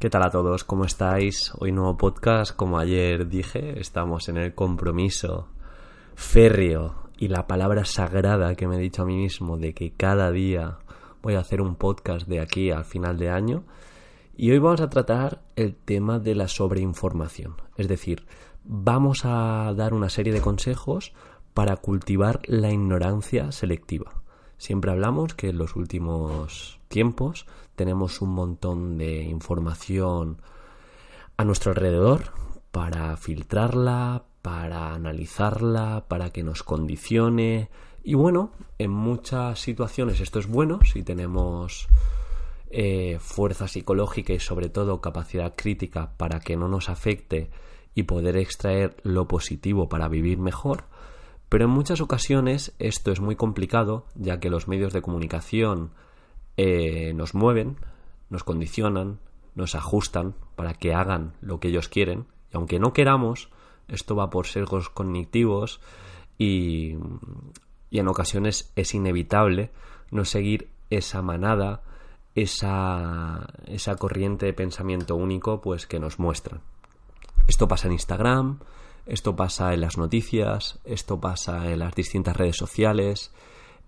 ¿Qué tal a todos? ¿Cómo estáis? Hoy nuevo podcast, como ayer dije, estamos en el compromiso férreo y la palabra sagrada que me he dicho a mí mismo de que cada día voy a hacer un podcast de aquí al final de año. Y hoy vamos a tratar el tema de la sobreinformación. Es decir, vamos a dar una serie de consejos para cultivar la ignorancia selectiva. Siempre hablamos que en los últimos tiempos tenemos un montón de información a nuestro alrededor para filtrarla, para analizarla, para que nos condicione. Y bueno, en muchas situaciones esto es bueno si tenemos eh, fuerza psicológica y sobre todo capacidad crítica para que no nos afecte y poder extraer lo positivo para vivir mejor. Pero en muchas ocasiones esto es muy complicado, ya que los medios de comunicación eh, nos mueven, nos condicionan, nos ajustan para que hagan lo que ellos quieren. Y aunque no queramos, esto va por sesgos cognitivos y, y en ocasiones es inevitable no seguir esa manada, esa, esa corriente de pensamiento único pues que nos muestran. Esto pasa en Instagram, esto pasa en las noticias, esto pasa en las distintas redes sociales,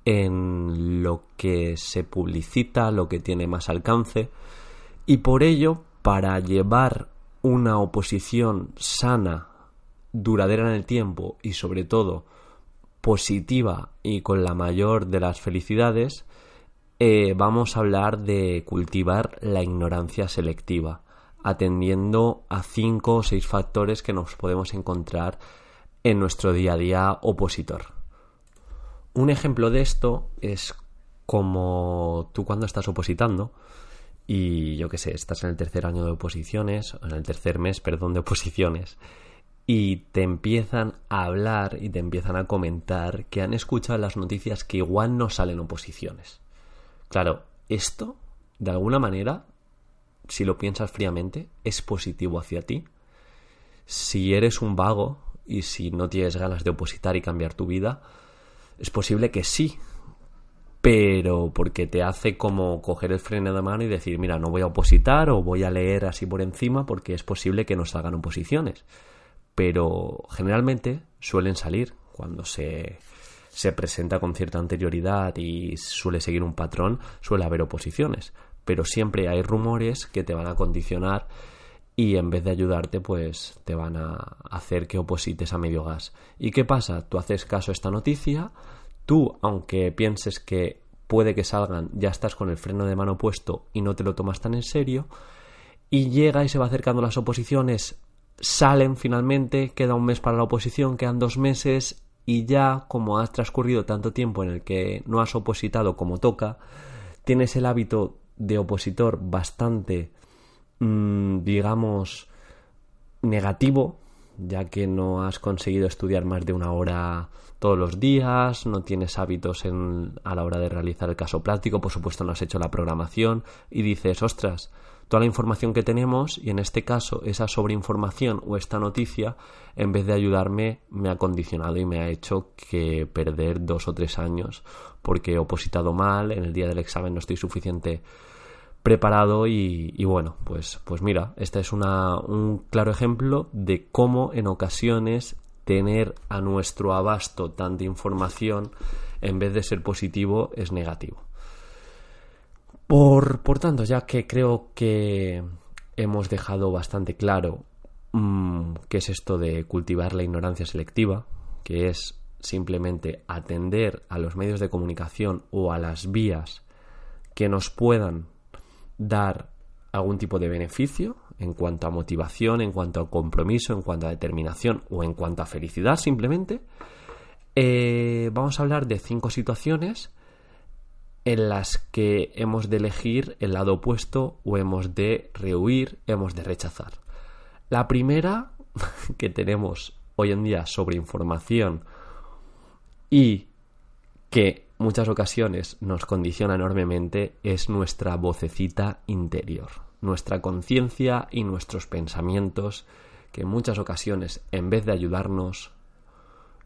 en lo que se publicita, lo que tiene más alcance, y por ello, para llevar una oposición sana, duradera en el tiempo y sobre todo positiva y con la mayor de las felicidades, eh, vamos a hablar de cultivar la ignorancia selectiva, atendiendo a cinco o seis factores que nos podemos encontrar en nuestro día a día opositor. Un ejemplo de esto es como tú cuando estás opositando y yo qué sé, estás en el tercer año de oposiciones, en el tercer mes, perdón, de oposiciones y te empiezan a hablar y te empiezan a comentar que han escuchado las noticias que igual no salen oposiciones. Claro, esto, de alguna manera, si lo piensas fríamente, es positivo hacia ti. Si eres un vago y si no tienes ganas de opositar y cambiar tu vida, es posible que sí, pero porque te hace como coger el freno de mano y decir, mira, no voy a opositar o voy a leer así por encima porque es posible que no salgan oposiciones. Pero generalmente suelen salir cuando se, se presenta con cierta anterioridad y suele seguir un patrón, suele haber oposiciones. Pero siempre hay rumores que te van a condicionar y en vez de ayudarte, pues te van a hacer que oposites a medio gas. ¿Y qué pasa? Tú haces caso a esta noticia, tú, aunque pienses que puede que salgan, ya estás con el freno de mano puesto y no te lo tomas tan en serio, y llega y se va acercando las oposiciones, salen finalmente, queda un mes para la oposición, quedan dos meses y ya como has transcurrido tanto tiempo en el que no has opositado como toca, tienes el hábito de opositor bastante Mm, digamos, negativo, ya que no has conseguido estudiar más de una hora todos los días, no tienes hábitos a la hora de realizar el caso práctico, por supuesto no has hecho la programación y dices, ostras, toda la información que tenemos y en este caso esa sobreinformación o esta noticia, en vez de ayudarme, me ha condicionado y me ha hecho que perder dos o tres años porque he opositado mal, en el día del examen no estoy suficiente preparado y, bueno, pues, pues mira, este es una, un claro ejemplo de cómo en ocasiones tener a nuestro abasto tanta información en vez de ser positivo es negativo. Por, por tanto, ya que creo que hemos dejado bastante claro mmm, qué es esto de cultivar la ignorancia selectiva, que es simplemente atender a los medios de comunicación o a las vías que nos puedan dar algún tipo de beneficio en cuanto a motivación, en cuanto a compromiso, en cuanto a determinación o en cuanto a felicidad simplemente, eh, vamos a hablar de cinco situaciones en las que hemos de elegir el lado opuesto o hemos de rehuir, hemos de rechazar. La primera que tenemos hoy en día sobre información y que muchas ocasiones nos condiciona enormemente es nuestra vocecita interior, nuestra conciencia y nuestros pensamientos que en muchas ocasiones en vez de ayudarnos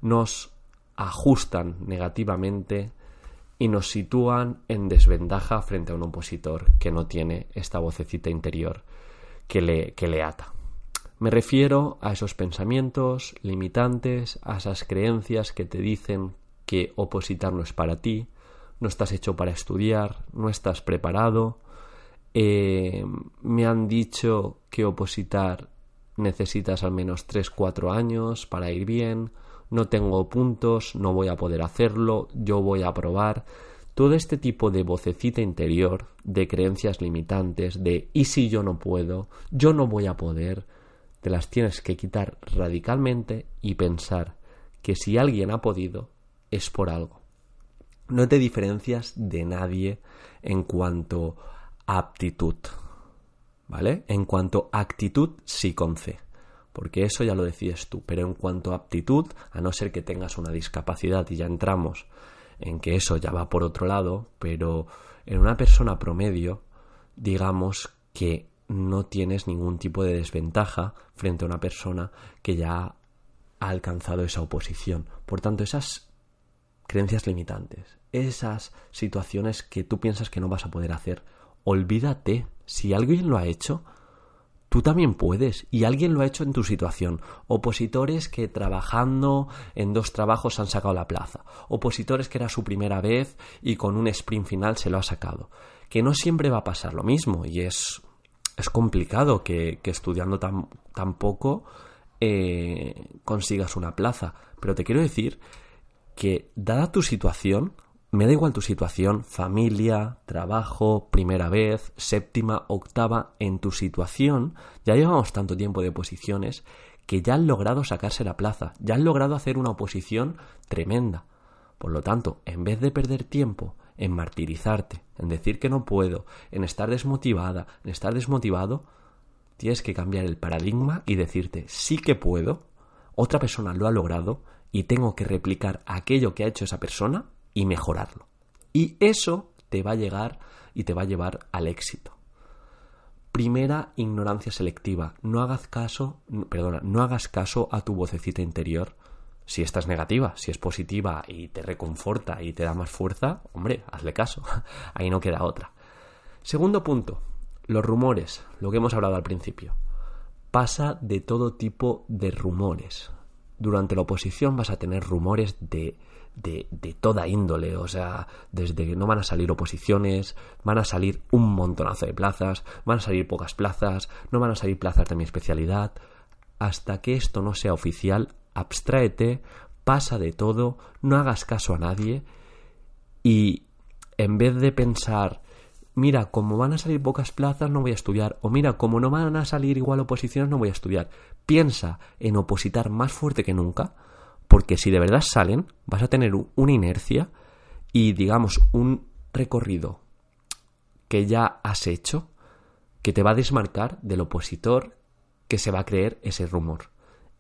nos ajustan negativamente y nos sitúan en desventaja frente a un opositor que no tiene esta vocecita interior que le, que le ata. Me refiero a esos pensamientos limitantes, a esas creencias que te dicen que opositar no es para ti, no estás hecho para estudiar, no estás preparado, eh, me han dicho que opositar necesitas al menos 3-4 años para ir bien, no tengo puntos, no voy a poder hacerlo, yo voy a probar. Todo este tipo de vocecita interior, de creencias limitantes, de ¿y si yo no puedo? Yo no voy a poder, te las tienes que quitar radicalmente y pensar que si alguien ha podido, es por algo. No te diferencias de nadie en cuanto aptitud, ¿vale? En cuanto a actitud, sí con C porque eso ya lo decides tú. Pero en cuanto aptitud, a no ser que tengas una discapacidad y ya entramos en que eso ya va por otro lado, pero en una persona promedio, digamos que no tienes ningún tipo de desventaja frente a una persona que ya ha alcanzado esa oposición. Por tanto, esas creencias limitantes, esas situaciones que tú piensas que no vas a poder hacer, olvídate. Si alguien lo ha hecho, Tú también puedes, y alguien lo ha hecho en tu situación. Opositores que trabajando en dos trabajos han sacado la plaza. Opositores que era su primera vez y con un sprint final se lo ha sacado. Que no siempre va a pasar lo mismo, y es, es complicado que, estudiando tan, tan poco eh, consigas una plaza. Pero te quiero decir que, dada tu situación, me da igual tu situación, familia, trabajo, primera vez, séptima, octava, en tu situación, ya llevamos tanto tiempo de oposiciones que ya han logrado sacarse la plaza, ya han logrado hacer una oposición tremenda. Por lo tanto, en vez de perder tiempo en martirizarte, en decir que no puedo, en estar desmotivada, en estar desmotivado, tienes que cambiar el paradigma y decirte sí que puedo, otra persona lo ha logrado y tengo que replicar aquello que ha hecho esa persona y mejorarlo. Y eso te va a llegar y te va a llevar al éxito. Primera ignorancia selectiva. No hagas caso, perdona, no hagas caso a tu vocecita interior. Si esta es negativa, si es positiva y te reconforta y te da más fuerza, hombre, hazle caso. Ahí no queda otra. Segundo punto, los rumores, lo que hemos hablado al principio. Pasa de todo tipo de rumores. Durante la oposición vas a tener rumores de de, de, toda índole, o sea, desde que no van a salir oposiciones, van a salir un montonazo de plazas, van a salir pocas plazas, no van a salir plazas de mi especialidad, hasta que esto no sea oficial, abstráete, pasa de todo, no hagas caso a nadie y en vez de pensar, mira, como van a salir pocas plazas, no voy a estudiar, o mira, como no van a salir igual oposiciones, no voy a estudiar, piensa en opositar más fuerte que nunca, porque si de verdad salen, vas a tener una inercia y, digamos, un recorrido que ya has hecho que te va a desmarcar del opositor que se va a creer ese rumor.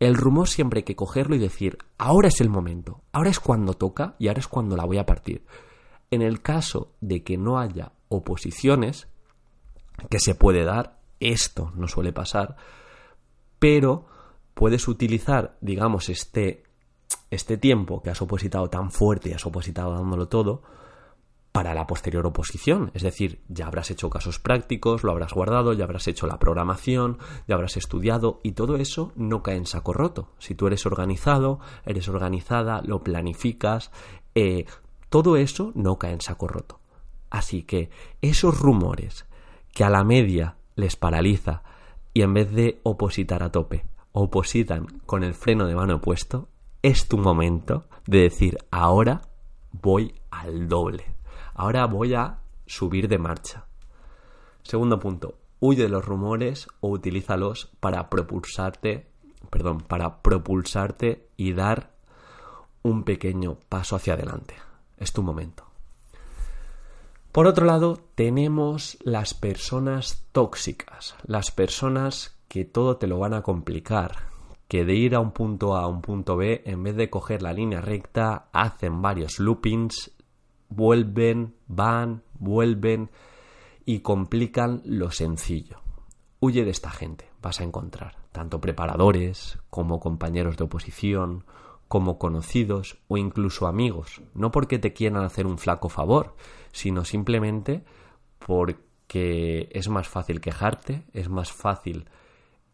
El rumor siempre hay que cogerlo y decir, ahora es el momento, ahora es cuando toca y ahora es cuando la voy a partir. En el caso de que no haya oposiciones, que se puede dar, esto no suele pasar, pero puedes utilizar, digamos, este este tiempo que has opositado tan fuerte y has opositado dándolo todo para la posterior oposición. Es decir, ya habrás hecho casos prácticos, lo habrás guardado, ya habrás hecho la programación, ya habrás estudiado y todo eso no cae en saco roto. Si tú eres organizado, eres organizada, lo planificas, eh, todo eso no cae en saco roto. Así que esos rumores que a la media les paraliza y en vez de opositar a tope, opositan con el freno de mano puesto, es tu momento de decir, ahora voy al doble, ahora voy a subir de marcha. Segundo punto, huye de los rumores o utilízalos para propulsarte, perdón, para propulsarte y dar un pequeño paso hacia adelante. Es tu momento. Por otro lado, tenemos las personas tóxicas, las personas que todo te lo van a complicar, que de ir a un punto A a un punto B, en vez de coger la línea recta, hacen varios loopings, vuelven, van, vuelven y complican lo sencillo. Huye de esta gente, vas a encontrar tanto preparadores como compañeros de oposición, como conocidos o incluso amigos, no porque te quieran hacer un flaco favor, sino simplemente porque es más fácil quejarte, es más fácil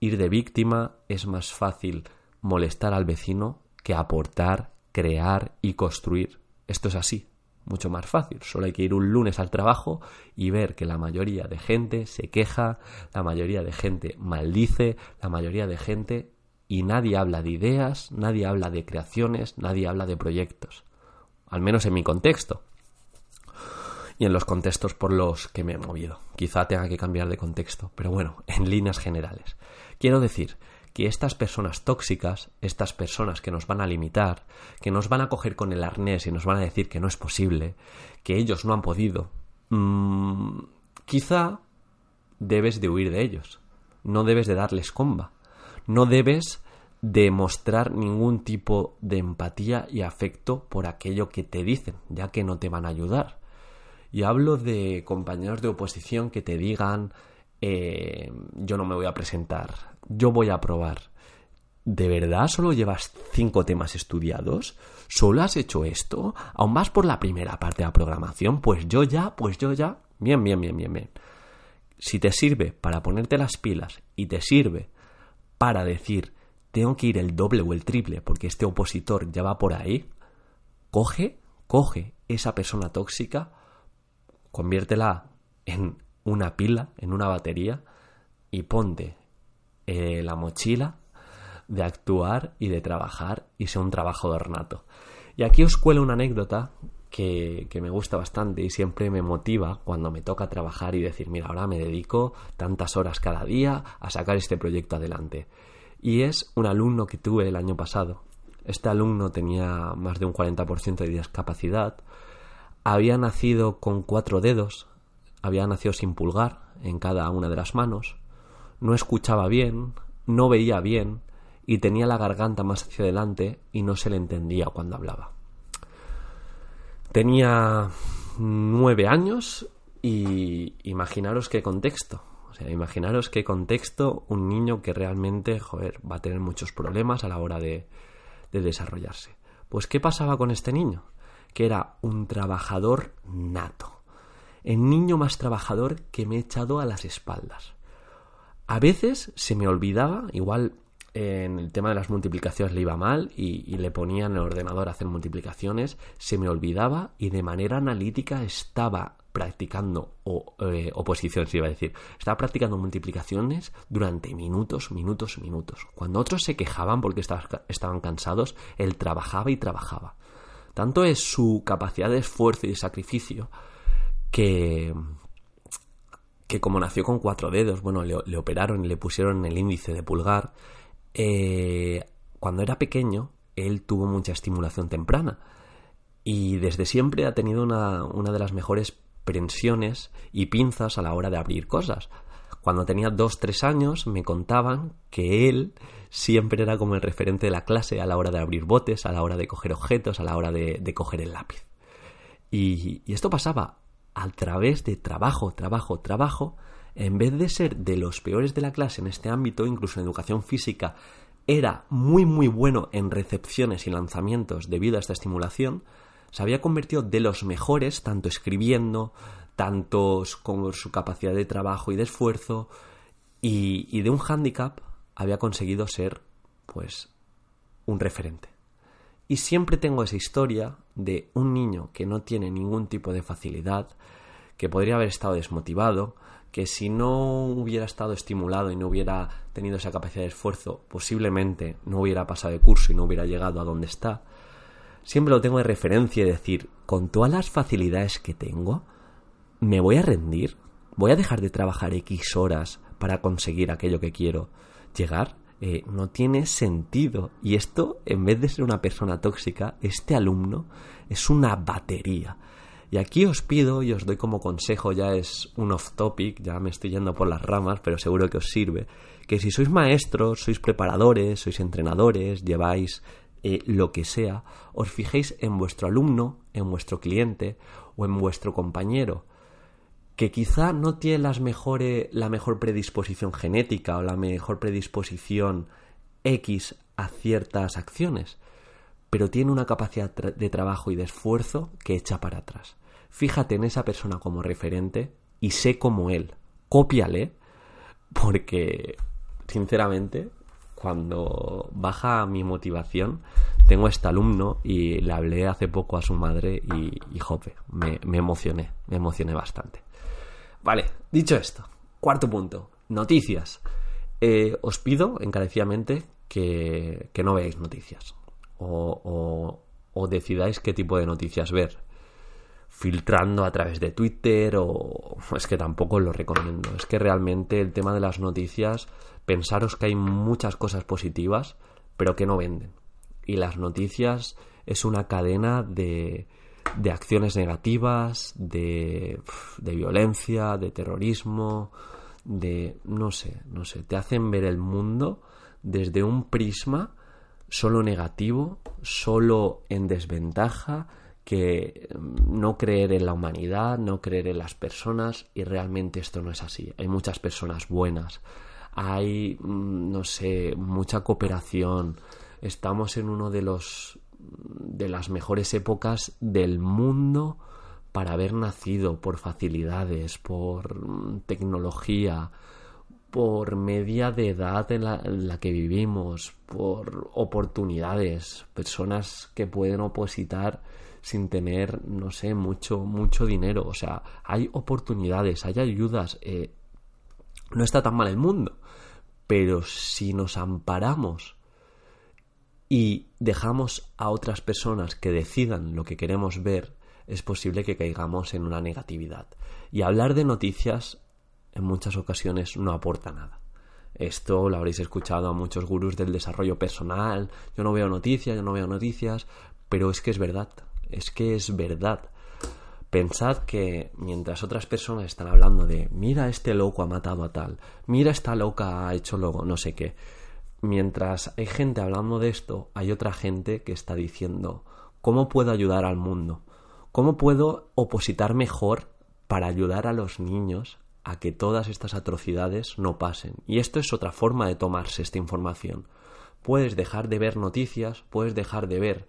ir de víctima, es más fácil molestar al vecino que aportar, crear y construir. Esto es así, mucho más fácil. Solo hay que ir un lunes al trabajo y ver que la mayoría de gente se queja, la mayoría de gente maldice, la mayoría de gente y nadie habla de ideas, nadie habla de creaciones, nadie habla de proyectos. Al menos en mi contexto. Y en los contextos por los que me he movido. Quizá tenga que cambiar de contexto, pero bueno, en líneas generales. Quiero decir que estas personas tóxicas, estas personas que nos van a limitar, que nos van a coger con el arnés y nos van a decir que no es posible, que ellos no han podido, mmm, quizá debes de huir de ellos. No debes de darles comba. No debes demostrar ningún tipo de empatía y afecto por aquello que te dicen, ya que no te van a ayudar. Y hablo de compañeros de oposición que te digan eh, yo no me voy a presentar, yo voy a probar. ¿De verdad solo llevas cinco temas estudiados? ¿Solo has hecho esto? ¿Aún vas por la primera parte de la programación? Pues yo ya, pues yo ya. Bien, bien, bien, bien, bien. Si te sirve para ponerte las pilas y te sirve para decir tengo que ir el doble o el triple porque este opositor ya va por ahí, coge, coge esa persona tóxica, conviértela en una pila, en una batería y ponte eh, la mochila de actuar y de trabajar y sea un trabajo nato. Y aquí os cuelo una anécdota que, me gusta bastante y siempre me motiva cuando me toca trabajar y decir, mira, ahora me dedico tantas horas cada día a sacar este proyecto adelante. Y es un alumno que tuve el año pasado. Este alumno tenía más de un 40% de discapacidad. Había nacido con cuatro dedos. Había nacido sin pulgar en cada una de las manos. No escuchaba bien, no veía bien y tenía la garganta más hacia adelante y no se le entendía cuando hablaba. Tenía nueve años y imaginaros qué contexto. O sea, imaginaros qué contexto un niño que realmente, joder, va a tener muchos problemas a la hora de, de desarrollarse. Pues, ¿qué pasaba con este niño? Que era un trabajador nato. El niño más trabajador que me he echado a las espaldas. A veces se me olvidaba, igual en el tema de las multiplicaciones le iba mal y, le ponía en el ordenador a hacer multiplicaciones, se me olvidaba y de manera analítica estaba practicando o, eh, oposiciones, iba a decir, estaba practicando multiplicaciones durante minutos, minutos, minutos. Cuando otros se quejaban porque estaban cansados, él trabajaba y trabajaba. Tanto es su capacidad de esfuerzo y de sacrificio que, que como nació con cuatro dedos, bueno, le, le operaron y le pusieron el índice de pulgar, eh, cuando era pequeño, él tuvo mucha estimulación temprana y desde siempre ha tenido una, una de las mejores prensiones y pinzas a la hora de abrir cosas. Cuando tenía dos, tres años me contaban que él siempre era como el referente de la clase a la hora de abrir botes, a la hora de coger objetos, a la hora de, de coger el lápiz. Y, y esto pasaba a través de trabajo, trabajo, trabajo, en vez de ser de los peores de la clase en este ámbito, incluso en educación física, era muy muy bueno en recepciones y lanzamientos debido a esta estimulación, se había convertido de los mejores, tanto escribiendo, tantos con su capacidad de trabajo y de esfuerzo, y, y de un hándicap había conseguido ser, pues, un referente. Y siempre tengo esa historia de un niño que no tiene ningún tipo de facilidad, que podría haber estado desmotivado, que si no hubiera estado estimulado y no hubiera tenido esa capacidad de esfuerzo, posiblemente no hubiera pasado de curso y no hubiera llegado a donde está siempre lo tengo de referencia y decir, con todas las facilidades que tengo, ¿me voy a rendir? ¿Voy a dejar de trabajar X horas para conseguir aquello que quiero llegar? Eh, no tiene sentido. Y esto, en vez de ser una persona tóxica, este alumno es una batería. Y aquí os pido y os doy como consejo, ya es un off topic, ya me estoy yendo por las ramas, pero seguro que os sirve, que si sois maestros, sois preparadores, sois entrenadores, lleváis eh, lo que sea, os fijéis en vuestro alumno, en vuestro cliente o en vuestro compañero, que quizá no tiene las mejores, la mejor predisposición genética o la mejor predisposición X a ciertas acciones, pero tiene una capacidad de trabajo y de esfuerzo que echa para atrás. Fíjate en esa persona como referente y sé como él. Cópiale, porque sinceramente, cuando baja mi motivación, tengo este alumno y le hablé hace poco a su madre y, y jope, me, me emocioné, me emocioné bastante. Vale, dicho esto, cuarto punto, noticias. Eh, os pido encarecidamente que, que, no veáis noticias o, decidáis qué tipo de noticias ver. Filtrando a través de Twitter o es que tampoco lo recomiendo. Es que realmente el tema de las noticias, pensaros que hay muchas cosas positivas, pero que no venden. Y las noticias es una cadena de, de acciones negativas, de, de, violencia, de terrorismo, de no sé, no sé, te hacen ver el mundo desde un prisma solo negativo, solo en desventaja, que mm, no creer en la humanidad, no creer en las personas y realmente esto no es así. Hay muchas personas buenas, hay, mm, no sé, mucha cooperación. Estamos en uno de los de las mejores épocas del mundo para haber nacido por facilidades, por tecnología, por media de edad en la, que vivimos, por oportunidades, personas que pueden opositar sin tener, no sé, mucho, mucho dinero. O sea, hay oportunidades, hay ayudas. Eh, no está tan mal el mundo. Pero si nos amparamos y dejamos a otras personas que decidan lo que queremos ver, es posible que caigamos en una negatividad. Y hablar de noticias en muchas ocasiones no aporta nada. Esto lo habréis escuchado a muchos gurús del desarrollo personal. Yo no veo noticias, yo no veo noticias, pero es que es verdad, es que es verdad. Pensad que mientras otras personas están hablando de mira este loco ha matado a tal, mira esta loca ha hecho luego no sé qué, mientras hay gente hablando de esto, hay otra gente que está diciendo ¿cómo puedo ayudar al mundo? ¿Cómo puedo opositar mejor para ayudar a los niños a que todas estas atrocidades no pasen? Y esto es otra forma de tomarse esta información. Puedes dejar de ver noticias, puedes dejar de ver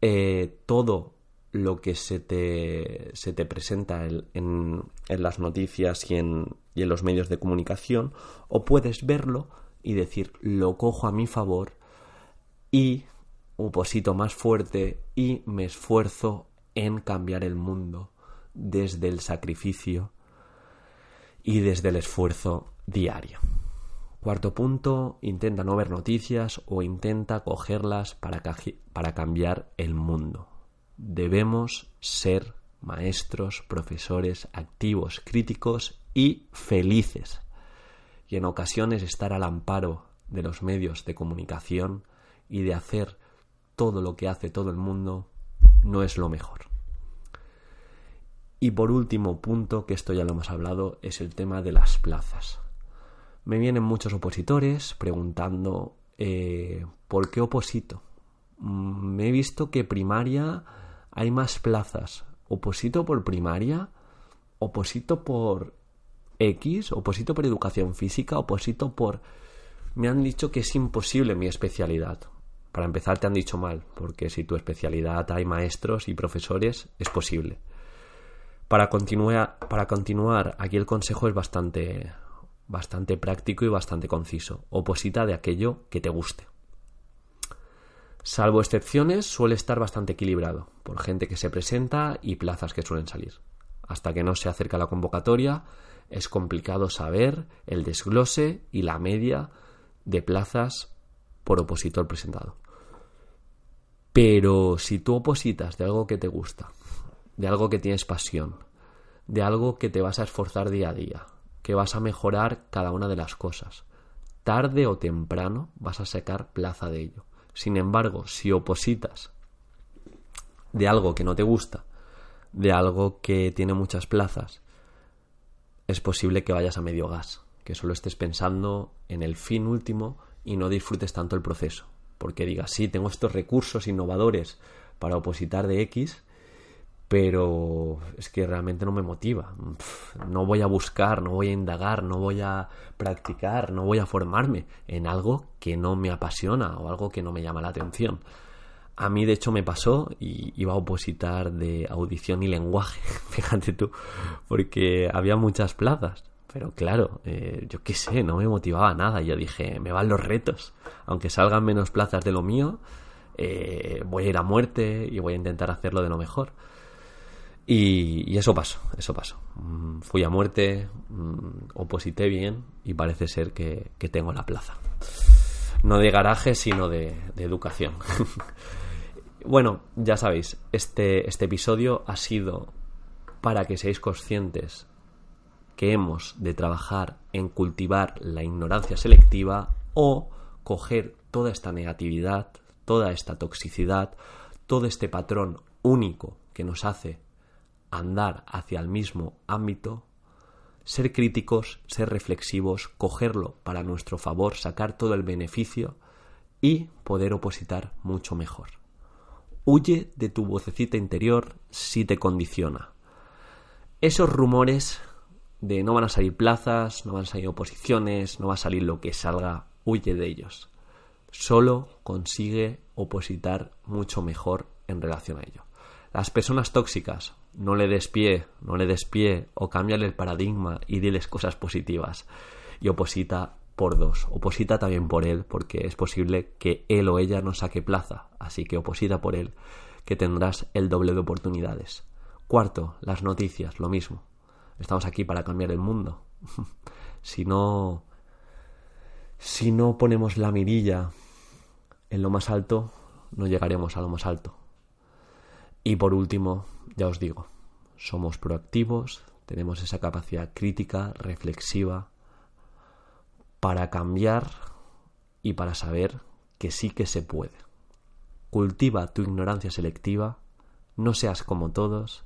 eh, todo lo que se te, se te presenta en, en, las noticias y en, y en los medios de comunicación, o puedes verlo y decir lo cojo a mi favor y oposito más fuerte y me esfuerzo en cambiar el mundo desde el sacrificio y desde el esfuerzo diario. Cuarto punto, intenta no ver noticias o intenta cogerlas para, para cambiar el mundo. Debemos ser maestros, profesores activos, críticos y felices y en ocasiones estar al amparo de los medios de comunicación y de hacer todo lo que hace todo el mundo no es lo mejor. Y por último punto, que esto ya lo hemos hablado, es el tema de las plazas. Me vienen muchos opositores preguntando eh, ¿por qué oposito? Mm, me he visto que primaria hay más plazas. ¿Oposito por primaria? ¿Oposito por X, oposito por educación física, oposito por... Me han dicho que es imposible mi especialidad. Para empezar te han dicho mal, porque si tu especialidad hay maestros y profesores, es posible. Para continuar, aquí el consejo es bastante, bastante práctico y bastante conciso. Oposita de aquello que te guste. Salvo excepciones, suele estar bastante equilibrado, por gente que se presenta y plazas que suelen salir. Hasta que no se acerca la convocatoria, es complicado saber el desglose y la media de plazas por opositor presentado. Pero si tú opositas de algo que te gusta, de algo que tienes pasión, de algo que te vas a esforzar día a día, que vas a mejorar cada una de las cosas, tarde o temprano vas a sacar plaza de ello. Sin embargo, si opositas de algo que no te gusta, de algo que tiene muchas plazas, es posible que vayas a medio gas, que solo estés pensando en el fin último y no disfrutes tanto el proceso. Porque digas, sí, tengo estos recursos innovadores para opositar de X, pero es que realmente no me motiva. No voy a buscar, no voy a indagar, no voy a practicar, no voy a formarme en algo que no me apasiona o algo que no me llama la atención. A mí, de hecho, me pasó y iba a opositar de audición y lenguaje, fíjate tú, porque había muchas plazas. Pero claro, eh, yo qué sé, no me motivaba nada. Yo dije, me van los retos. Aunque salgan menos plazas de lo mío, eh, voy a ir a muerte y voy a intentar hacerlo de lo mejor. Y, eso pasó, eso pasó. Mm, fui a muerte, mm, oposité bien y parece ser que, tengo la plaza. No de garaje, sino de, de educación. bueno, ya sabéis, este, este episodio ha sido para que seáis conscientes que hemos de trabajar en cultivar la ignorancia selectiva o coger toda esta negatividad, toda esta toxicidad, todo este patrón único que nos hace andar hacia el mismo ámbito, ser críticos, ser reflexivos, cogerlo para nuestro favor, sacar todo el beneficio y poder opositar mucho mejor. Huye de tu vocecita interior si te condiciona. Esos rumores de no van a salir plazas, no van a salir oposiciones, no va a salir lo que salga, huye de ellos. Solo consigue opositar mucho mejor en relación a ello. Las personas tóxicas, no le des pie, no le des pie, o cámbiale el paradigma y diles cosas positivas. Y oposita por dos. Oposita también por él, porque es posible que él o ella no saque plaza. Así que oposita por él, que tendrás el doble de oportunidades. Cuarto, las noticias, lo mismo. Estamos aquí para cambiar el mundo. si no. Si no ponemos la mirilla en lo más alto, no llegaremos a lo más alto. Y por último, ya os digo, somos proactivos, tenemos esa capacidad crítica, reflexiva, para cambiar y para saber que sí que se puede. Cultiva tu ignorancia selectiva, no seas como todos,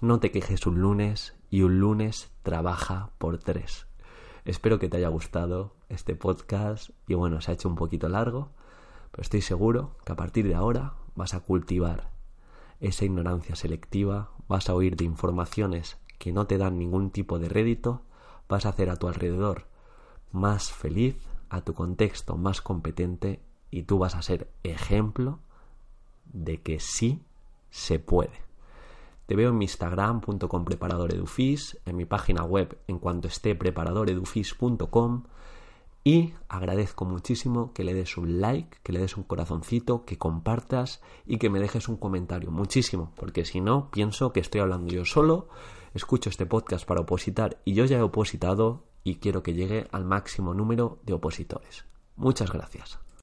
no te quejes un lunes y un lunes trabaja por tres. Espero que te haya gustado este podcast y bueno, se ha hecho un poquito largo, pero estoy seguro que a partir de ahora vas a cultivar esa ignorancia selectiva, vas a oír de informaciones que no te dan ningún tipo de rédito, vas a hacer a tu alrededor más feliz, a tu contexto más competente y tú vas a ser ejemplo de que sí se puede. Te veo en mi Instagram.com preparadoredufis, en mi página web en cuanto esté preparadoredufis.com y agradezco muchísimo que le des un like, que le des un corazoncito, que compartas y que me dejes un comentario. Muchísimo, porque si no, pienso que estoy hablando yo solo, escucho este podcast para opositar y yo ya he opositado y quiero que llegue al máximo número de opositores. Muchas gracias.